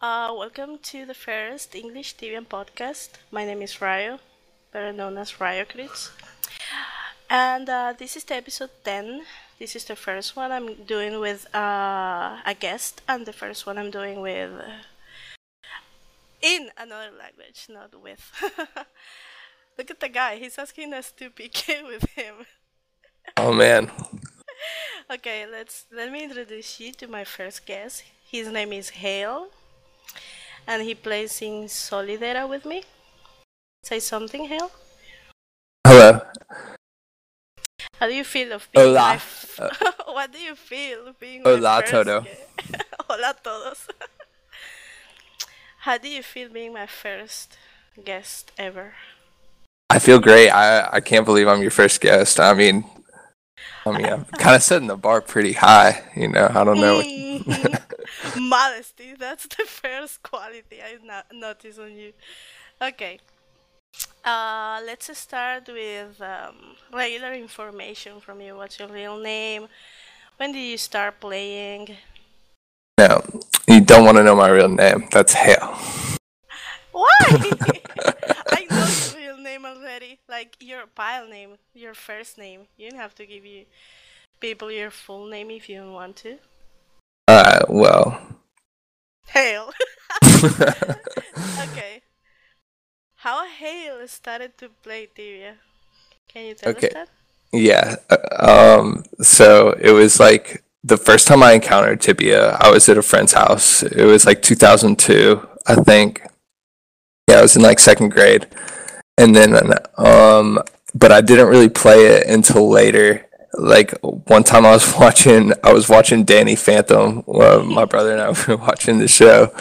Uh, welcome to the first English Tibia podcast. My name is Ryo, better known as Ryo Kritz. And uh, this is the episode 10. This is the first one I'm doing with uh, a guest, and the first one I'm doing with. in another language, not with. Look at the guy, he's asking us to PK with him. Oh man. Okay, let's let me introduce you to my first guest. His name is Hail, and he plays in Solidera with me. Say something, Hail. Hello. How do you feel of being Hola. my f- What do you feel being my Hola, first todo. gue- Hola todos. How do you feel being my first guest ever? I feel great. I I can't believe I'm your first guest. I mean, I mean, I'm kind of setting the bar pretty high. You know, I don't know. Modesty, that's the first quality I no- notice on you. Okay. Uh, let's start with um, regular information from you. What's your real name? When did you start playing? No, you don't want to know my real name. That's hell. Why? name already. Like your pile name, your first name. You don't have to give you people your full name if you don't want to. Uh, well, Hail. okay. How Hail started to play Tibia? Can you tell Okay. us that? yeah. uh, Um, so it was like the first time I encountered Tibia. I was at a friend's house. It was like 2002, I think. Yeah, I was in like second grade, and then um, but I didn't really play it until later. Like one time, I was watching, I was watching Danny Phantom. Well, my brother and I were watching the show,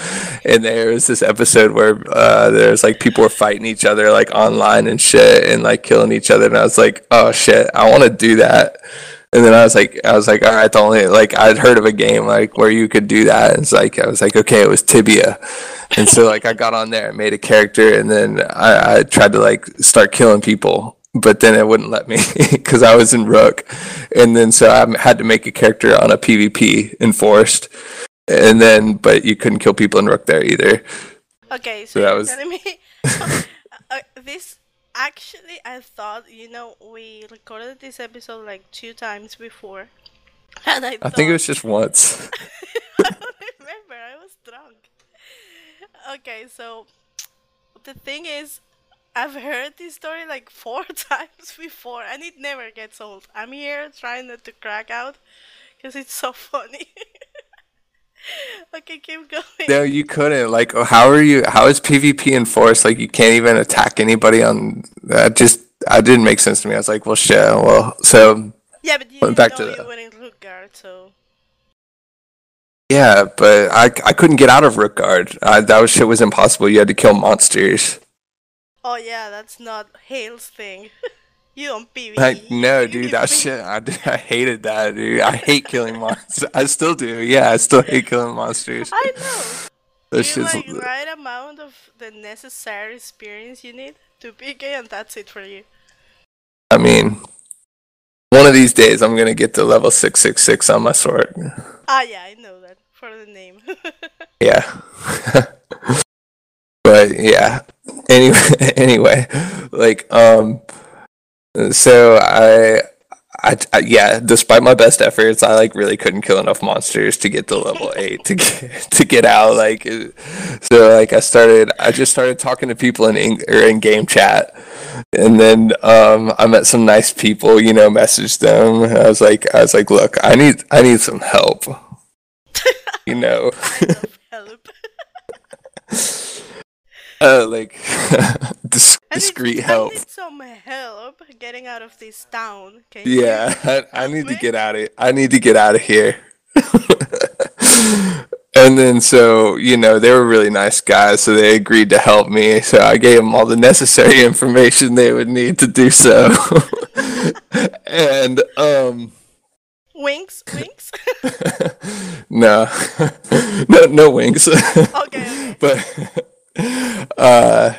and there was this episode where uh, there's like people were fighting each other like online and shit, and like killing each other. And I was like, oh shit, I want to do that. And then I was like, I was like, all right, the only like I'd heard of a game like where you could do that. And it's like I was like, okay, it was Tibia, and so like I got on there and made a character, and then I, I tried to like start killing people, but then it wouldn't let me because I was in Rook, and then so I had to make a character on a PvP enforced, and then but you couldn't kill people in Rook there either. Okay, so So that was- telling me uh, this. Actually, I thought you know we recorded this episode like two times before, and I, I think it was just once. I don't remember. I was drunk. Okay, so the thing is, I've heard this story like four times before, and it never gets old. I'm here trying not to crack out because it's so funny. okay, keep going. No, you couldn't. Like, how are you? How is PvP enforced? Like, you can't even attack anybody on. That just, I didn't make sense to me. I was like, well, shit. Well, so yeah, but you Went back to you the- were in Rookgaard, so yeah, but I, I couldn't get out of Rookgaard. I, that was, shit was impossible. You had to kill monsters. oh yeah, that's not Hail's thing. you don't PvE. Like, no, dude, that shit. I, I hated that, dude. I hate killing monsters. I still do. Yeah, I still hate killing monsters. I know. You shit's- like right amount of the necessary experience you need to PK, and that's it for you. I mean, one of these days I'm gonna get to level six six six on my sword. Ah, yeah, I know for the name. Yeah. but yeah. Anyway, anyway, like um, so I, I, I, yeah. Despite my best efforts, I like really couldn't kill enough monsters to get to level eight to get to get out. Like, so like I started, I just started talking to people in in, or in game chat, and then um, I met some nice people. You know, messaged them. I was like, I was like, look, I need, I need some help. You know. kind of help. uh, like dis- I need- discreet I help. need some help getting out of this town. Can? Yeah, I, I help need to get out of. I need to get out of here. and then so you know they were really nice guys, so they agreed to help me. So I gave them all the necessary information they would need to do so. and um, Winks, winks. no, no, no wings. okay, okay. but uh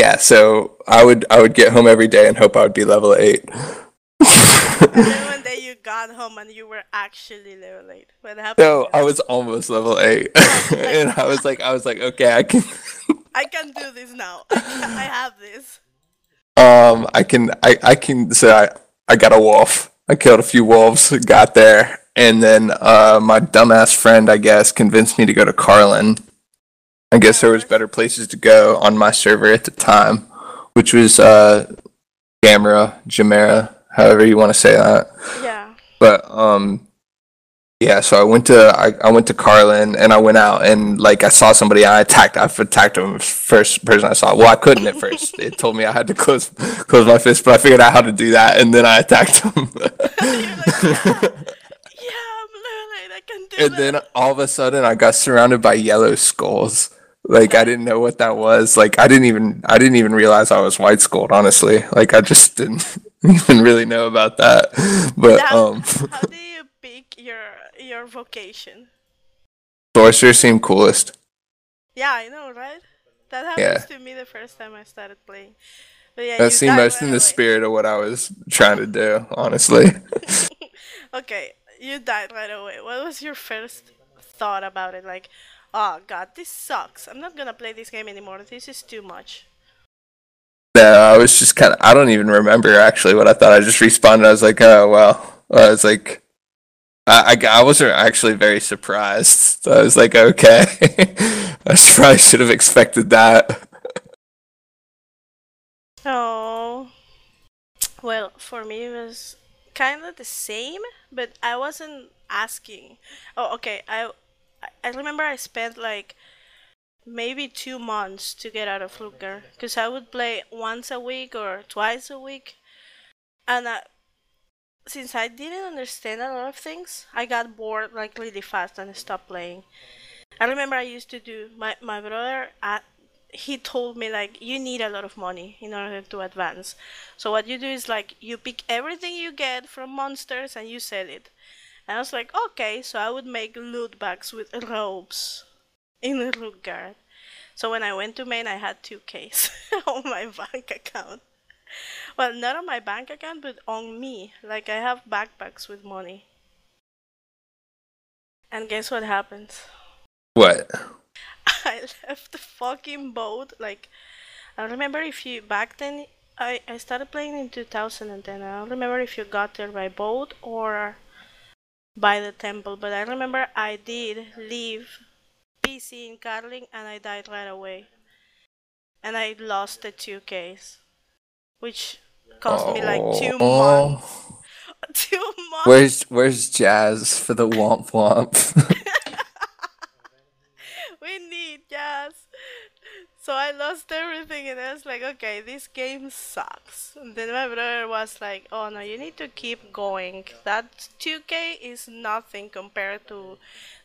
yeah so i would i would get home every day and hope i would be level 8 And then one day you got home and you were actually level eight? What happened? No, I was almost level eight, and I was like, I was like, okay, I can, I can do this now. I, can, I have this. um, I can, I, I can. So I, I got a wolf. I killed a few wolves. Got there, and then uh, my dumbass friend, I guess, convinced me to go to Carlin. I guess there was better places to go on my server at the time, which was uh, Gamera, Jamera, however you want to say that. Yeah. But um, yeah. So I went to I, I went to Carlin and I went out and like I saw somebody I attacked. I attacked him first person I saw. Well, I couldn't at first. it told me I had to close close my fist, but I figured out how to do that and then I attacked him. Like, yeah, yeah, I'm level. I can do and that. then all of a sudden I got surrounded by yellow skulls. Like I didn't know what that was. Like I didn't even I didn't even realize I was white skulled. Honestly, like I just didn't even really know about that. But How- um, how do you pick your your vocation? sorcerer seemed coolest. Yeah, I know, right? That Yeah. happens to me the first time I started playing. But yeah, That seemed most in the spirit of what I was trying to do. Honestly, Okay, you died right away. What was your first thought about it? Like, oh god, this sucks. I'm not gonna play this game anymore. This is too much. no, I was just kind of. I don't even remember actually what I thought. I just responded. I was like, oh well. I was like. I, I, I wasn't actually very surprised. I was like, okay. I probably should have expected that. Oh. Well, for me it was kind of the same, but I wasn't asking. Oh, okay. I I- I remember I spent like maybe two months to get out of Luger because I would play once a week or twice a week, and I, since I didn't understand a lot of things, I got bored like really fast and stopped playing. I remember I used to do my my brother. Uh, he told me like you need a lot of money in order to advance. So what you do is like you pick everything you get from monsters and you sell it. And I was like, okay, so I would make loot bags with robes in guard. So when I went to Maine, I had two Ks on my bank account. Well, not on my bank account, but on me. Like I have backpacks with money. And guess what happens? What? I left the fucking boat. Like, I remember if you back then. I, I started playing in 2010. I don't remember if you got there by boat or by the temple, but I remember I did leave PZ in Carlin and I died right away. And I lost the 2Ks, which cost me like two Oh. months. Oh. Two months. Where's Where's Jazz for the womp womp? we need jazz. So I lost everything, and I was like, okay, this game sucks. And then my brother was like, oh no, you need to keep going. That 2K is nothing compared to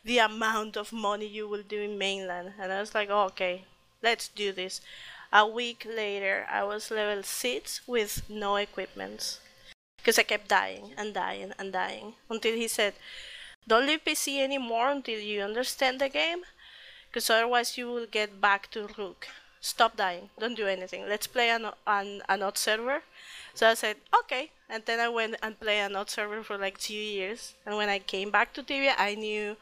the amount of money you will do in mainland. And I was like, oh, okay, let's do this. A week later, I was level 6 with no equipment. Because I kept dying and dying and dying. Until he said, don't leave PZ anymore until you understand the game because otherwise you will get back to Rook. Stop dying. Don't do anything. Let's play an an an odd server. So I said okay, and then I went and played an odd server for like two years. And when I came back to Tibia, I knew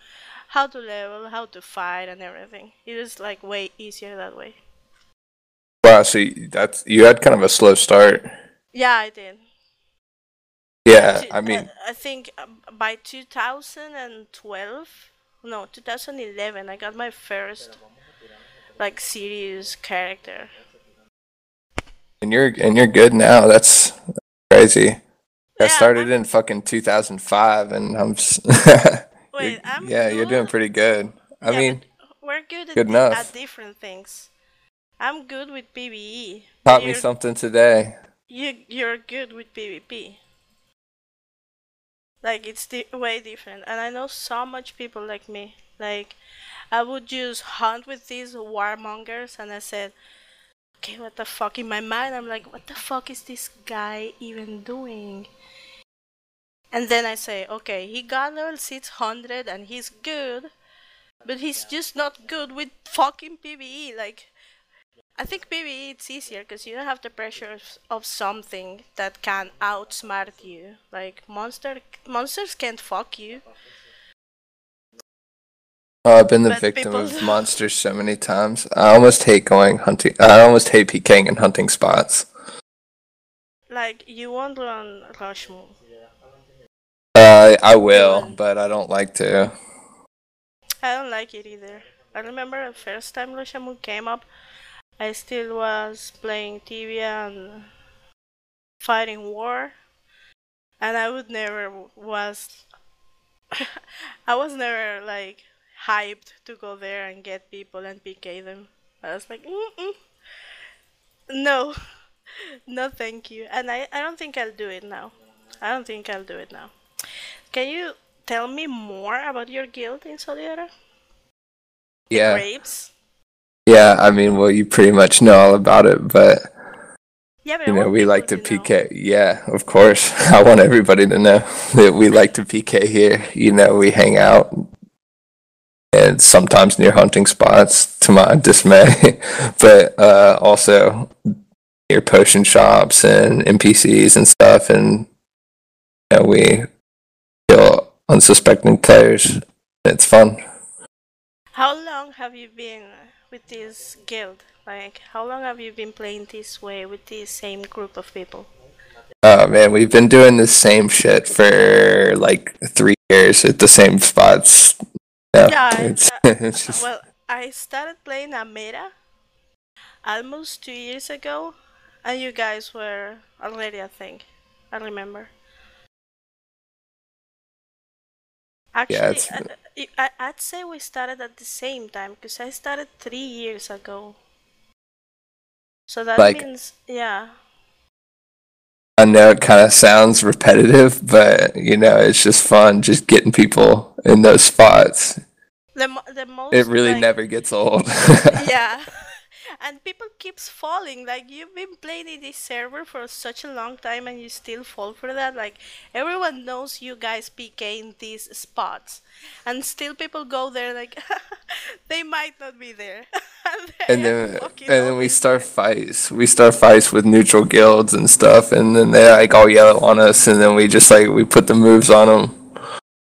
how to level, how to fight, and everything. It was like way easier that way. Wow, so that's you had kind of a slow start. Yeah, I did. Yeah, I mean, uh, I think um, by 2012, no, 2011, I got my first like serious character. and you're and you're good now. That's crazy. I Yeah, started I'm- in fucking 2005, and I'm. Just Wait, I'm yeah, you're doing pretty good. I Yeah, mean, we're good, good di- enough. at different things. I'm good with PvE. taught me something today. You you're good with PvP. Like it's di- way different, and I know so much people like me. Like I would just hunt with these warmongers, and I said, "Okay, what the fuck?" In my mind, I'm like, "What the fuck is this guy even doing?" And then I say, "Okay, he got level 600, and he's good, but he's just not good with fucking PvE. Like I think maybe it's easier because you don't have the pressure of something that can outsmart you. Like monster monsters can't fuck you. Oh, I've been the victim people... of monsters so many times. I almost hate going hunting. I almost hate PKing in hunting spots. Like you won't run Roshamuul. Uh, I will, but I don't like to. I don't like it either. I remember the first time Roshamuul came up, I still was playing Tibia and fighting war, and I would never was. I was never like hyped to go there and get people and PK them. I was like, Mm-mm. no, no, thank you. And I, I don't think I'll do it now. I don't think I'll do it now. Can you tell me more about your guild in Solidera? Yeah. Grapes? Yeah, I mean, well, you pretty much know all about it, but yeah, but you know, we like to PK. Know. Yeah, of course. I want everybody to know that we like to PK here. You know, we hang out and sometimes near hunting spots to my dismay, but uh, also near potion shops and NPCs and stuff. And you know, we kill unsuspecting players. It's fun. How long have you been with this guild? Like, how long have you been playing this way with this same group of people? Oh man, we've been doing the same shit for like three years at the same spots. Yeah, yeah it's, uh, it's just... well, I started playing Amira almost two years ago, and you guys were already, I think. I remember. Actually, yeah, I, I'd say we started at the same time because I started three years ago. So that like, means, yeah. I know it kind of sounds repetitive, but you know, it's just fun just getting people in those spots. The, the most, it really like, never gets old. yeah and people keeps falling like you've been playing in this server for such a long time and you still fall for that like everyone knows you guys pk in these spots. And still people go there like they might not be there. And then and then we start fights. We start fights with neutral guilds and stuff and then they like all yell on us and then we just like we put the moves on them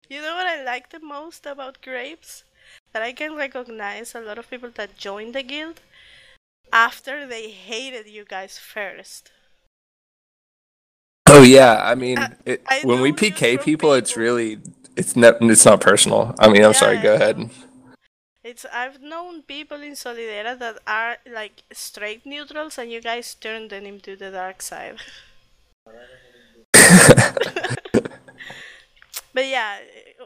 you know what i like the most about grapes that i can recognize a lot of people that join the guild after they hated you guys first. Oh yeah, I mean, it, I when we PK people, people, it's really it's not it's not personal. I mean, I'm yeah, sorry. Go ahead. It's I've known people in Solidera that are like straight neutrals, and you guys turned them into the dark side. but yeah,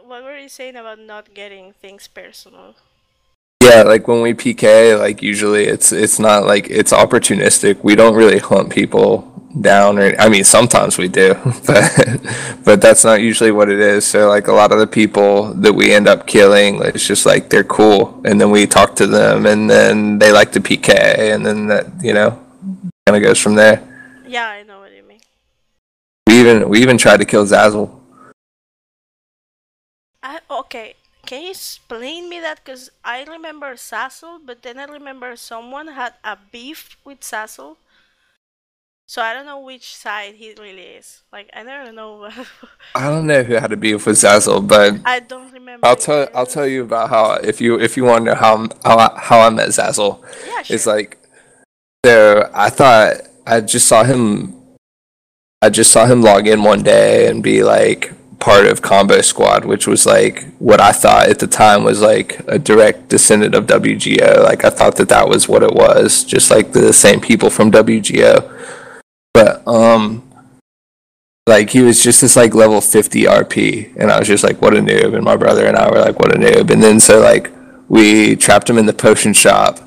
what were you saying about not getting things personal? Yeah, like when we PK, like usually it's it's not like it's opportunistic. We don't really hunt people down or I mean sometimes we do, but but that's not usually what it is. So like a lot of the people that we end up killing, it's just like they're cool and then we talk to them and then they like to PK and then that, you know, kind of goes from there. Yeah, I know what you mean. We even we even tried to kill Zazzle. I, okay, can you explain me that? Because I remember Zazzle, but then I remember someone had a beef with Zazzle. So I don't know which side he really is. Like I never know. I don't know who had a beef with Zazzle, but I don't remember. I'll tell. I'll tell you about how if you if you want to know how how I, how I met Zazzle. Yeah, sure. It's like so. I thought I just saw him. I just saw him log in one day and be like, part of Combo Squad, which was like what I thought at the time was like a direct descendant of WGO. Like I thought that that was what it was, just like the same people from WGO. But um, like he was just this like level 50 RP, and I was just like, what a noob. And my brother and I were like, what a noob. And then so like we trapped him in the potion shop.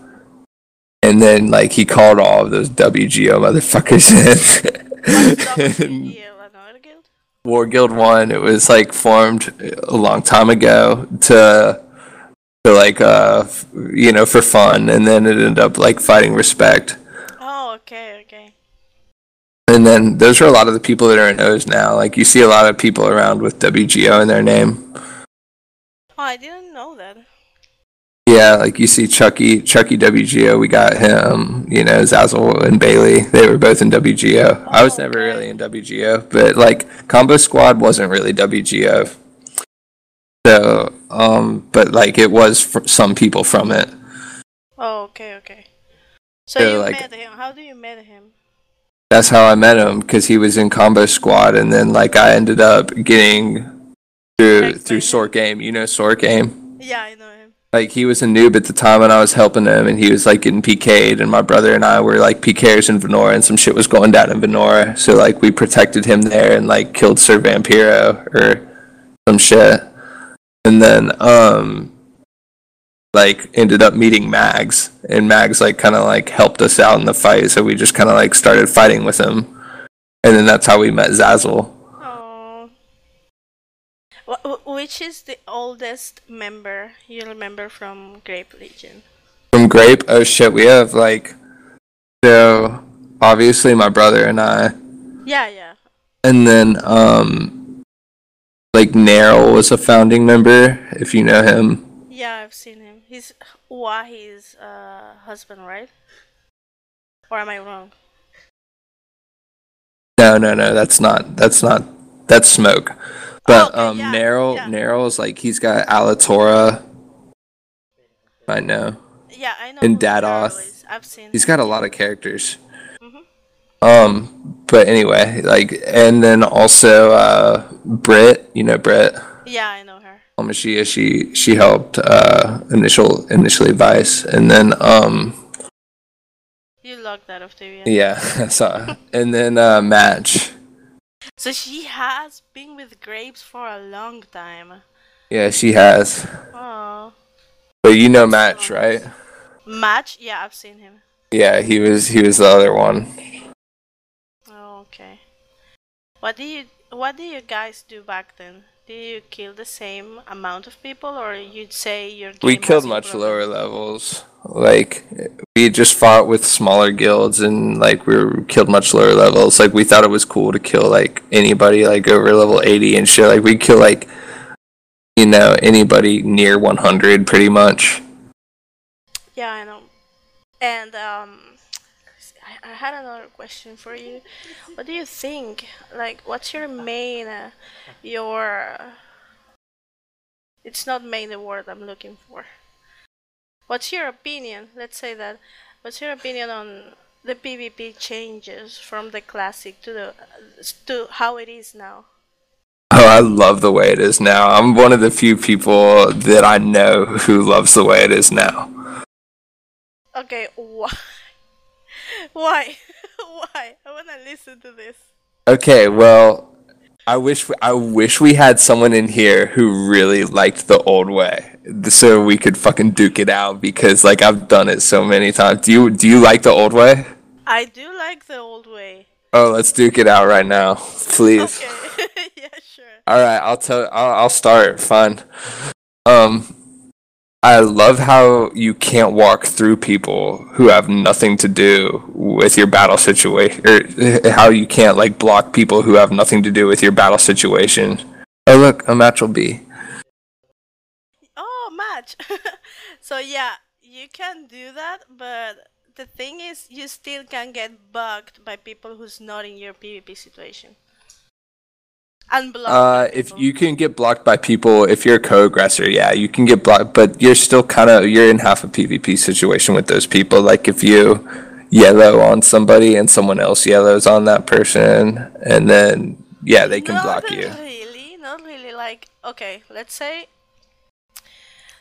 And then, like, he called all of those WGO motherfuckers in. War Guild One. It was like formed a long time ago to to like uh you know for fun, and then it ended up like fighting respect. Oh, okay, okay. And then those are a lot of the people that are in O's now. Like you see a lot of people around with WGO in their name. Oh, I didn't know that. Yeah, like you see Chucky, Chucky WGO, we got him, you know, Zazzle and Bailey. They were both in WGO. I was never really in WGO, but like Combo Squad wasn't really WGO. So, um, but like it was fr- some people from it. Oh, okay, okay. So Yeah, you like- met him. How do you met him? That's how I met him because he was in Combo Squad, and then like I ended up getting through through? Sort Game. You know Sort Game. Yeah, I know. Like he was a noob at the time and I was helping him and he was like getting PK'd and my brother and I were like PKers in Venore and some shit was going down in Venore. So like we protected him there and like killed Sir Vampiro or some shit. And then um like ended up meeting Mags and Mags like kind of like helped us out in the fight so we just kind of like started fighting with him. And then that's how we met Zazzle. Wh- wh- which is the oldest member you remember from Grape Legion? From Grape, oh shit, we have like so obviously my brother and I Yeah, yeah. And then, um, like Narrow was a founding member, if you know him. Yeah, I've seen him. He's Wahi's uh, husband, right? Or am I wrong? No, no, no, that's not. That's not. That's Smoke. But okay, um, yeah, Narrow, yeah. Narrow is like he's got Alatora. I know. Yeah, I know. And Dadoth. I've seen. He's got a lot of characters. Mhm. Um, but anyway, like, and then also uh, Britt. You know Britt. Yeah, I know her. Almashia, she she she helped uh initial initially Vice, and then um You logged that off TV. yeah, I saw, and then uh Match. So she has been with Grapes for a long time. Yeah, she has. Oh. But you know Match, right? Match? Yeah, I've seen him. Yeah, he was he was the other one. Oh, okay. What do you what do you guys do back then? Did you kill the same amount of people, or you'd say your game We killed much lower levels. Like we just fought with smaller guilds and like we were killed much lower levels. Like we thought it was cool to kill like anybody like over level 80 and shit. Like we kill like you know anybody near 100 pretty much. Yeah, I know. And um, I, had another question for you. What do you think? Like, what's your main, uh, your? It's not main the word I'm looking for. What's your opinion? Let's say that. What's your opinion on the PvP changes from the classic to the to how it is now? Oh, I love the way it is now. I'm one of the few people that I know who loves the way it is now. Okay, why? Why? why? I wanna listen to this. Okay, well, I wish I wish we had someone in here who really liked the old way, so we could fucking duke it out. Because like I've done it so many times. Do you do you like the old way? I do like the old way. Oh, let's duke it out right now, please. Okay. yeah, sure. All right, I'll tell. I'll, I'll start. Fine. Um, I love how you can't walk through people who have nothing to do with your battle situation, or eh, how you can't like block people who have nothing to do with your battle situation. Oh look, a match will be. Oh, match. so yeah, you can do that, but the thing is, you still can get bugged by people who's not in your PvP situation. Uh, if you can get blocked by people, if you're a co-aggressor, yeah, you can get blocked, but you're still kind of you're in half a PvP situation with those people. Like if you yellow on somebody and someone else yellows on that person, and then yeah, they can not block you. really, not really. Like, okay, let's say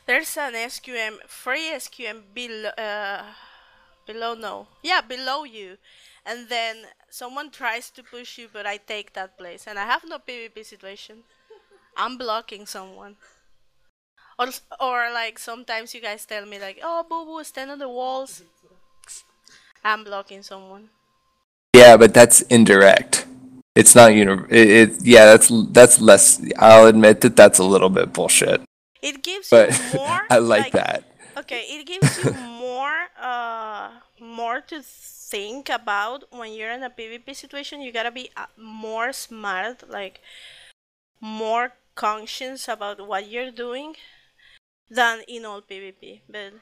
there's an SQM, free SQM below, uh, below, no, yeah, below you, and then someone tries to push you, but I take that place, and I have no PvP situation. I'm blocking someone. Or, or like sometimes you guys tell me like, oh, boo boo, stand on the walls. I'm blocking someone. Yeah, but that's indirect. It's not uni. It, it yeah, that's that's less. I'll admit that that's a little bit bullshit, It gives but you more. I like that. Okay, it gives you more uh more to think about when you're in a PvP situation. You gotta be uh, more smart, like more conscious about what you're doing. than in all PvP, but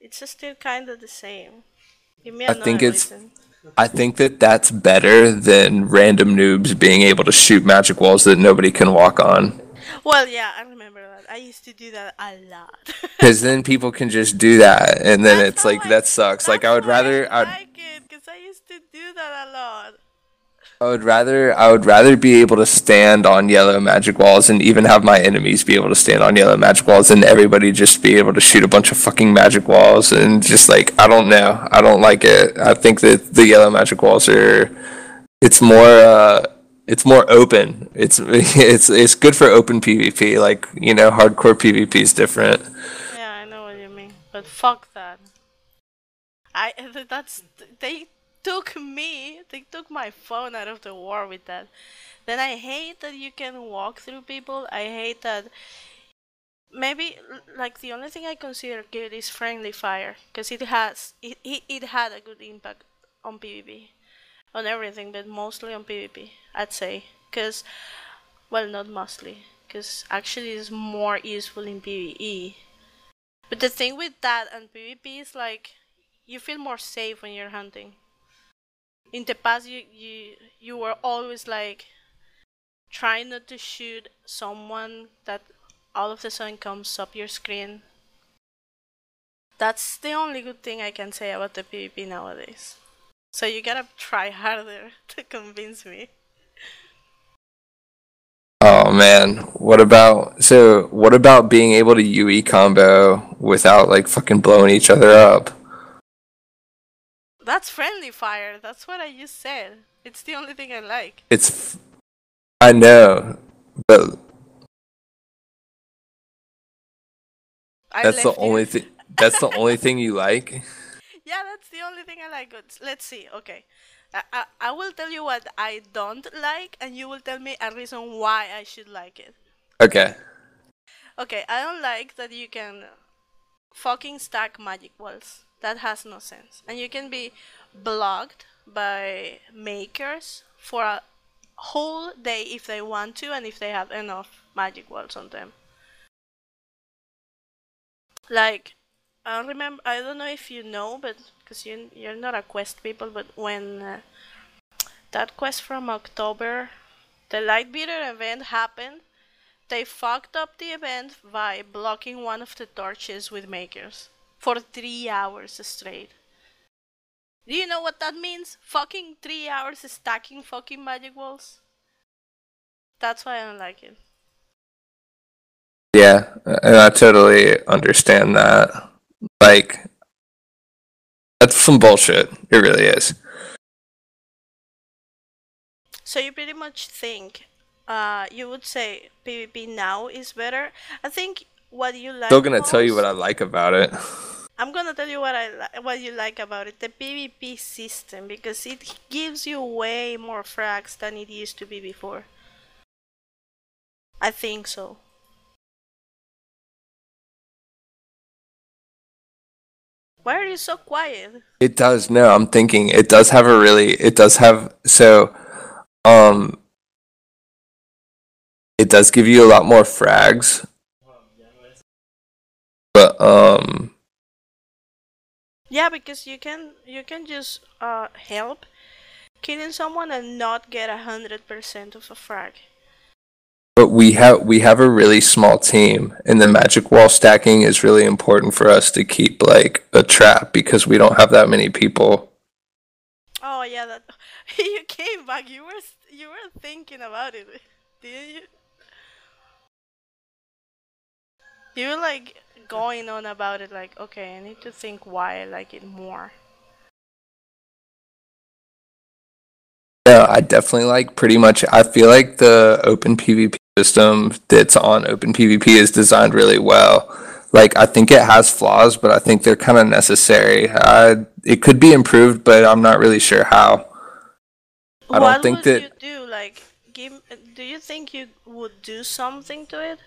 it's still kind of the same. Give me I think it's- reason. I think that that's better than random noobs being able to shoot magic walls that nobody can walk on. Well, yeah, I remember that. I used to do that a lot. Because then people can just do that, and then That's it's like I- that sucks. Like I would rather, I like it because I used to do that a lot. I would rather, I would rather be able to stand on yellow magic walls and even have my enemies be able to stand on yellow magic walls, and everybody just be able to shoot a bunch of fucking magic walls and just like I don't know, I don't like it. I think that the yellow magic walls are, it's more, uh, it's more open. It's it's it's good for open PvP. Like you know, hardcore PvP is different. Yeah, I know what you mean, but fuck that. I that's they took me, they took my phone out of the war with that. Then I hate that you can walk through people. I hate that. Maybe like the only thing I consider good is friendly fire because it has it, it it had a good impact on PvP, on everything, but mostly on PvP. I'd say because well, not mostly because actually it's more useful in PvE. But the thing with that and PvP is like you feel more safe when you're hunting. In the past, you you you were always like trying not to shoot someone that all of a sudden comes up your screen. That's the only good thing I can say about the PvP nowadays. So you gotta try harder to convince me. Oh man, what about so what about being able to UE combo without like fucking blowing each other up? That's friendly fire. That's what I just said. It's the only thing I like. It's f- I know, but I that's the only thing that's the only thing you like? Yeah, that's the only thing I like. Let's- Let's see. Okay. I, I, I will tell you what I don't like, and you will tell me a reason why I should like it. Okay. Okay, I don't like that you can fucking stack magic walls. That has no sense. And you can be blocked by makers for a whole day if they want to and if they have enough magic walls on them. Like, I don't remember. I don't know if you know, but because you you're not a quest people, but when uh, that quest from October, the Lightbearer event happened, they fucked up the event by blocking one of the torches with makers for three hours straight. Do you know what that means? Fucking three hours stacking fucking magic walls. That's why I don't like it. Yeah, I totally understand that. Like that's some bullshit. It really is. So you pretty much think, uh, you would say PvP now is better. I think what you like. Still gonna tell you what I like about it. I'm gonna tell you what I li- what you like about it, the PvP system, because it gives you way more frags than it used to be before. I think so. Why are you so quiet? It does. No, I'm thinking it does have a really. It does have so. Um. It does give you a lot more frags. But um. Yeah, because you can you can just uh help killing someone and not get a hundred percent of a frag. But we have we have a really small team, and the magic wall stacking is really important for us to keep like a trap because we don't have that many people. Oh yeah, that you came back. You were you were thinking about it, didn't you? You were like going on about it, like okay, I need to think why I like it more. Yeah, I definitely like pretty much. I feel like the open PvP system that's on open PvP is designed really well. Like I think it has flaws, but I think they're kind of necessary. I, it could be improved, but I'm not really sure how. I don't what think would that- you do? Like, give? Do you think you would do something to it?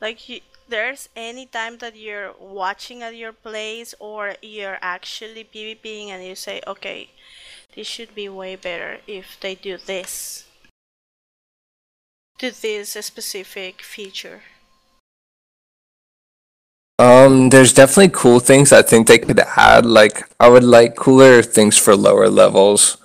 Like, you, there's any time that you're watching at your place or you're actually PvPing and you say, okay, this should be way better if they do this to this specific feature. Um, there's definitely cool things I think they could add. Like, I would like cooler things for lower levels.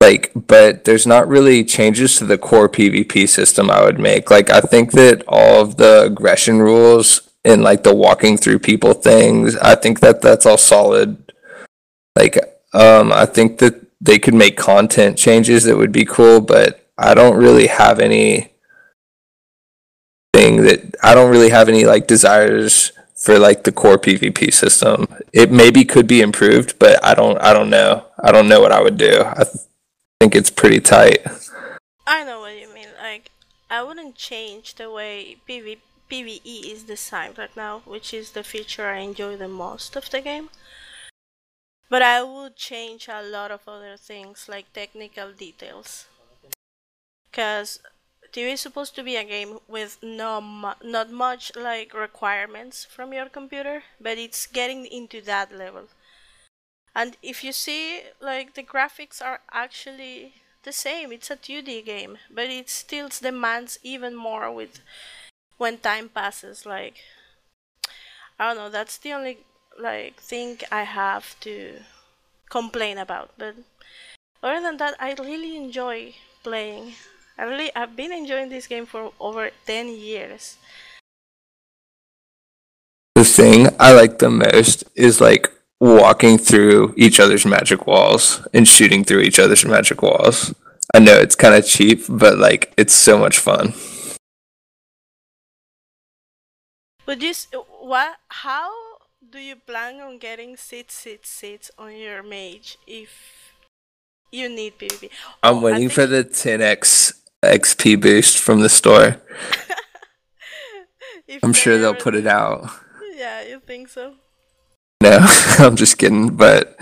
Like, but there's not really changes to the core PvP system I would make. Like, I think that all of the aggression rules and like the walking through people things, I think that that's all solid. Like, um, I think that they could make content changes that would be cool, but I don't really have any thing that I don't really have any like desires for like the core PvP system. It maybe could be improved, but I don't I don't know. I don't know what I would do. I th- think it's pretty tight. I know what you mean. Like, I wouldn't change the way PV- PvE is designed right now, which is the feature I enjoy the most of the game. But I would change a lot of other things, like technical details. Because Tibia is supposed to be a game with no mu- not much like requirements from your computer, but it's getting into that level. And if you see, like the graphics are actually the same. It's a 2D game, but it still demands even more with when time passes. Like I don't know. That's the only like thing I have to complain about. But other than that, I really enjoy playing. I really I've been enjoying this game for over ten years. The thing I like the most is like walking through each other's magic walls and shooting through each other's magic walls. I know it's kind of cheap, but like it's so much fun. But this what? How do you plan on getting seats, seats, seats on your mage if you need PvP? I'm Oh, waiting for the 10x XP boost from the store. I'm sure they they'll put it out. Yeah, you think so? No, I'm just kidding, but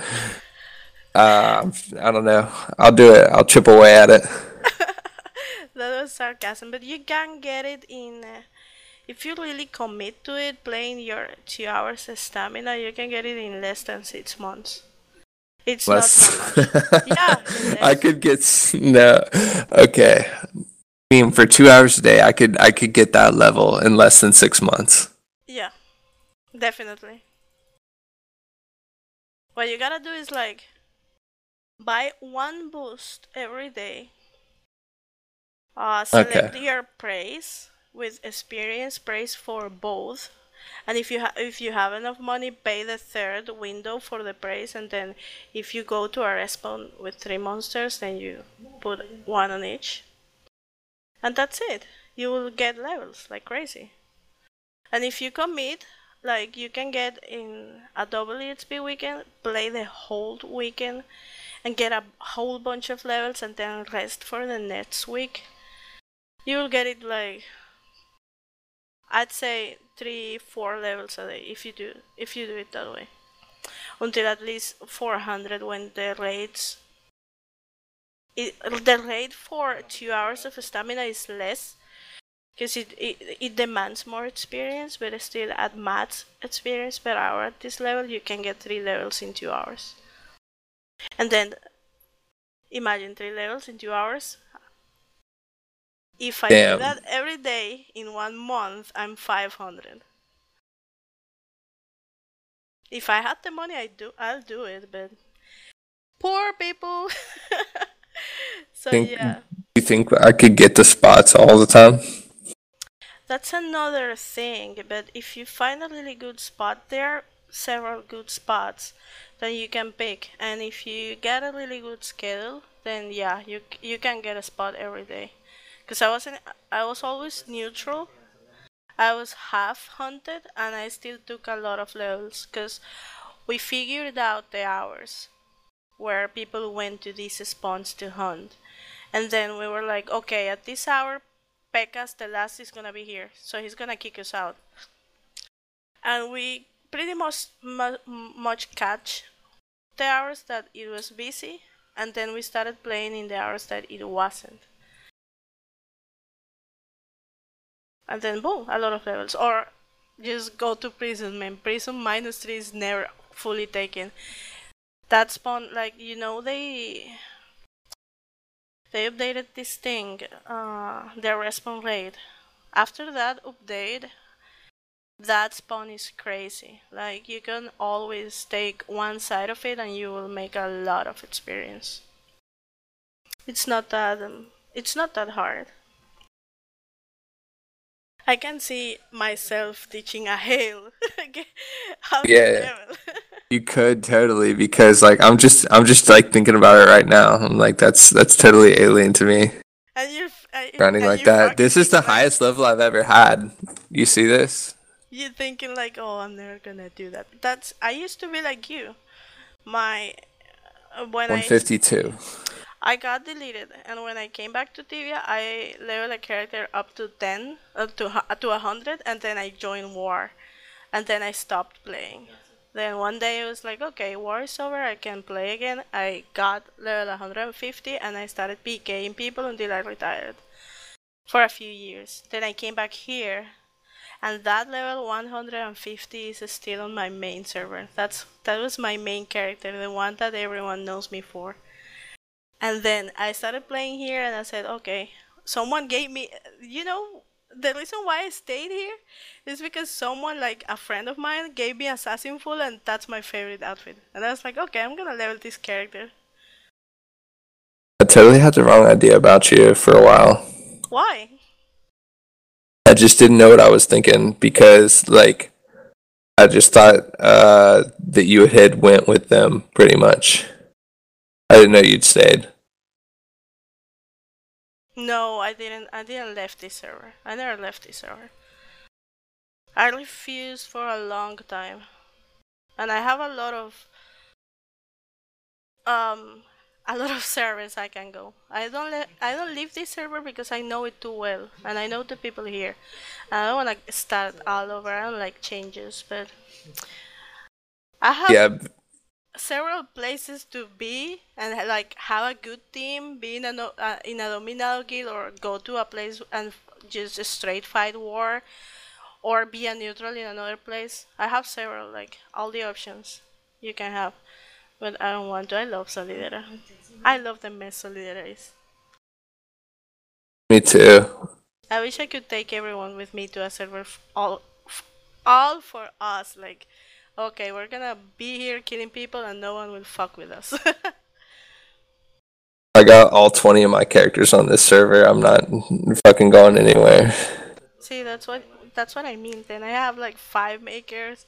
uh, I don't know. I'll do it. I'll chip away at it. that was sarcasm, but you can get it in. Uh, if you really commit to it, playing your two hours of stamina, you can get it in less than six months. It's Less. much. Yeah, I could get no. Okay. I mean, for two hours a day, I could I could get that level in less than six months. Yeah, definitely. What you gotta do is like buy one boost every day. Uh, Okay. select your praise with experience praise for both. And if you if you have enough money, pay the third window for the praise, and then if you go to a respawn with three monsters, then you put one on each, and that's it. You will get levels like crazy. And if you commit, like you can get in a double EXP weekend, play the whole weekend, and get a whole bunch of levels, and then rest for the next week. You will get it like I'd say three, four levels a day if you do if you do it that way. Until at least 400 when the raids. It, the raid for two hours of stamina is less because it, it it demands more experience, but still at max experience per hour at this level, you can get three levels in two hours. And then imagine three levels in two hours. If I do that every day in one month, I'm 500. If I had the money, I do. I'll do it, but poor people. so Think yeah. you think I could get the spots all the time? That's another thing, but if you find a really good spot, there are several good spots that you can pick, and if you get a really good schedule, then yeah, you you can get a spot every day. Cause I wasn't, I was always neutral. I was half hunted, and I still took a lot of levels. Cause we figured out the hours where people went to these spawns to hunt, and then we were like, okay, at this hour, Pekkas the last is gonna be here, so he's gonna kick us out. And we pretty much mu- much catch the hours that it was busy, and then we started playing in the hours that it wasn't. And then boom, a lot of levels. Or just go to prison, man. Prison minus three is never fully taken. That spawn, like you know, they they updated this thing, uh, their respawn rate. After that update, that spawn is crazy. Like you can always take one side of it and you will make a lot of experience. It's not that um, it's not that hard. I can see myself teaching a hail Yeah. You could totally because like I'm just I'm just like thinking about it right now. I'm like that's that's totally alien to me. and uh, Grinding like that. This is the highest level I've ever had. You see this? You're thinking like, oh, I'm never gonna do that. That's I used to be like you. My uh, when I 152. I got deleted, and when I came back to Tibia, I leveled a character up to ten, up to hu- to a hundred, and then I joined War, and then I stopped playing. Then one day I was like, okay, War is over, I can play again. I got level 150, and I started PKing people until I retired for a few years. Then I came back here, and that level 150 is still on my main server. That's that was my main character, the one that everyone knows me for. And then I started playing here and I said, okay, someone gave me, you know, the reason why I stayed here is because someone, like a friend of mine, gave me Assassin Full and that's my favorite outfit. And I was like, okay, I'm gonna level this character. I totally had the wrong idea about you for a while. Why? I just didn't know what I was thinking because like I just thought uh that you had went with them pretty much. I didn't know you'd stayed. No, I didn't. I didn't left this server. I never left this server. I refused for a long time, and I have a lot of um a lot of servers I can go. I don't let I don't leave this server because I know it too well, and I know the people here. I don't want to start all over. I don't like changes, but I have Yeah, several places to be and like have a good team be in a uh, in a dominado guild or go to a place and just a straight fight war or be a neutral in another place. I have several like all the options you can have but i don't want to. I love solidera. I love the mess solidera is. Me too. i wish i could take everyone with me to a server f- all f- all for us like okay we're gonna be here killing people and no one will fuck with us I got all 20 of my characters on this server. I'm not fucking going anywhere. See, that's what that's what I mean. Then I have like five makers.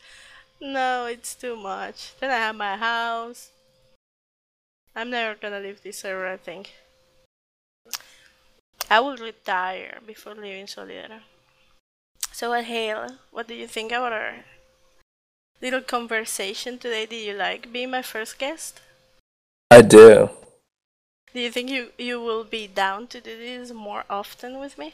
No, it's too much. Then I have my house. I'm never gonna leave this server. I think. I will retire before leaving Solidera. So, uh, Hail, what do you think about our little conversation today? Did you like being my first guest? I do. Do you think you you will be down to do this more often with me?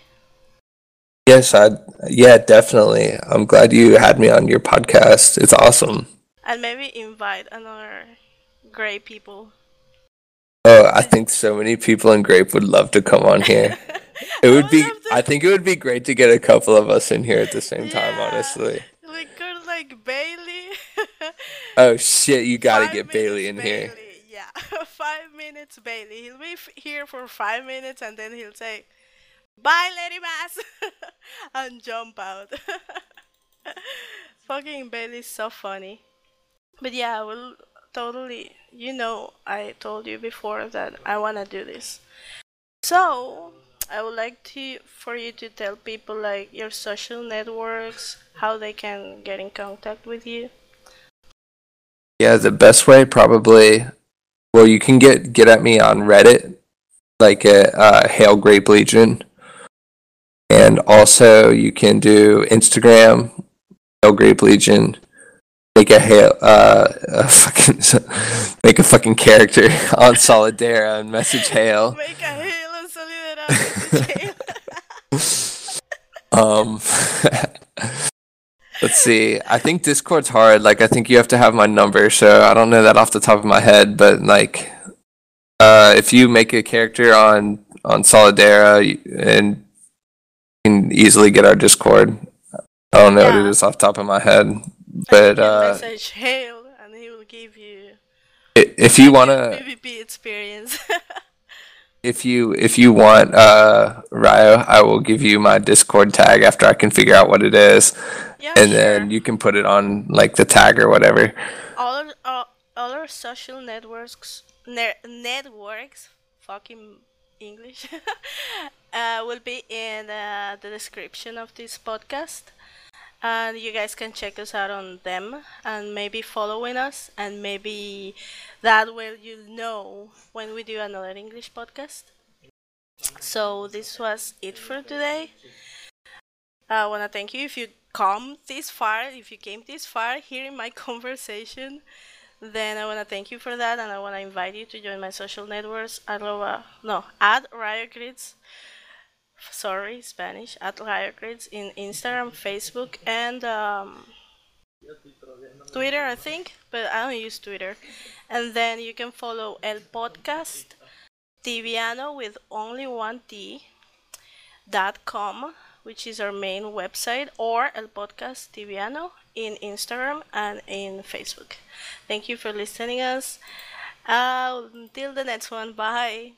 Yes, I yeah, definitely. I'm glad you had me on your podcast. It's awesome. And maybe invite another gray people Oh, I think so many people in Grape would love to come on here. It I would would be to- I think it would be great to get a couple of us in here at the same time, honestly. We could like Bailey. Oh shit, you gotta Five get Bailey in minutes here. Yeah, five minutes Bailey. He'll be f- here for five minutes and then he'll say, "Bye, Lady Mass," and jump out. Fucking Bailey's so funny. But yeah, we'll totally. You know, I told you before that I wanna do this. So I would like to for you to tell people like your social networks, how they can get in contact with you. Yeah, the best way probably well you can get get at me on Reddit, like at uh Hail Grape Legion. And also you can do Instagram, Hail Grape Legion. Make a hail uh a fucking make a fucking character on Solidera and message Hail. Make a hail on with. Um, let's see. I think Discord's hard. Like, I think you have to have my number, so I don't know that off the top of my head. But like, uh, if you make a character on on Solidera and you can easily get our Discord. I don't know what it Yeah. is off the top of my head, but uh, message hail and he will give you if you wanna, PvP experience. if you if you want uh Ryo, I will give you my Discord tag after I can figure out what it is, Yeah, and sure. then you can put it on like the tag or whatever. all our, all, all our social networks ne- networks fucking english uh, will be in uh, the description of this podcast and you guys can check us out on them and maybe following us and maybe that will you'll know when we do another english podcast so this was it for today i want to thank you if you come this far if you came this far hearing my conversation then I want to thank you for that, and I want to invite you to join my social networks. Arroba, no, at Riot Grids. Sorry, Spanish. At Riot Grids in Instagram, Facebook, and um, Twitter, I think, but I don't use Twitter. And then you can follow El Podcast Tibiano with only one T dot com, which is our main website, or El Podcast Tibiano in Instagram and in Facebook. Thank you for listening us. Uh, until the next one. Bye.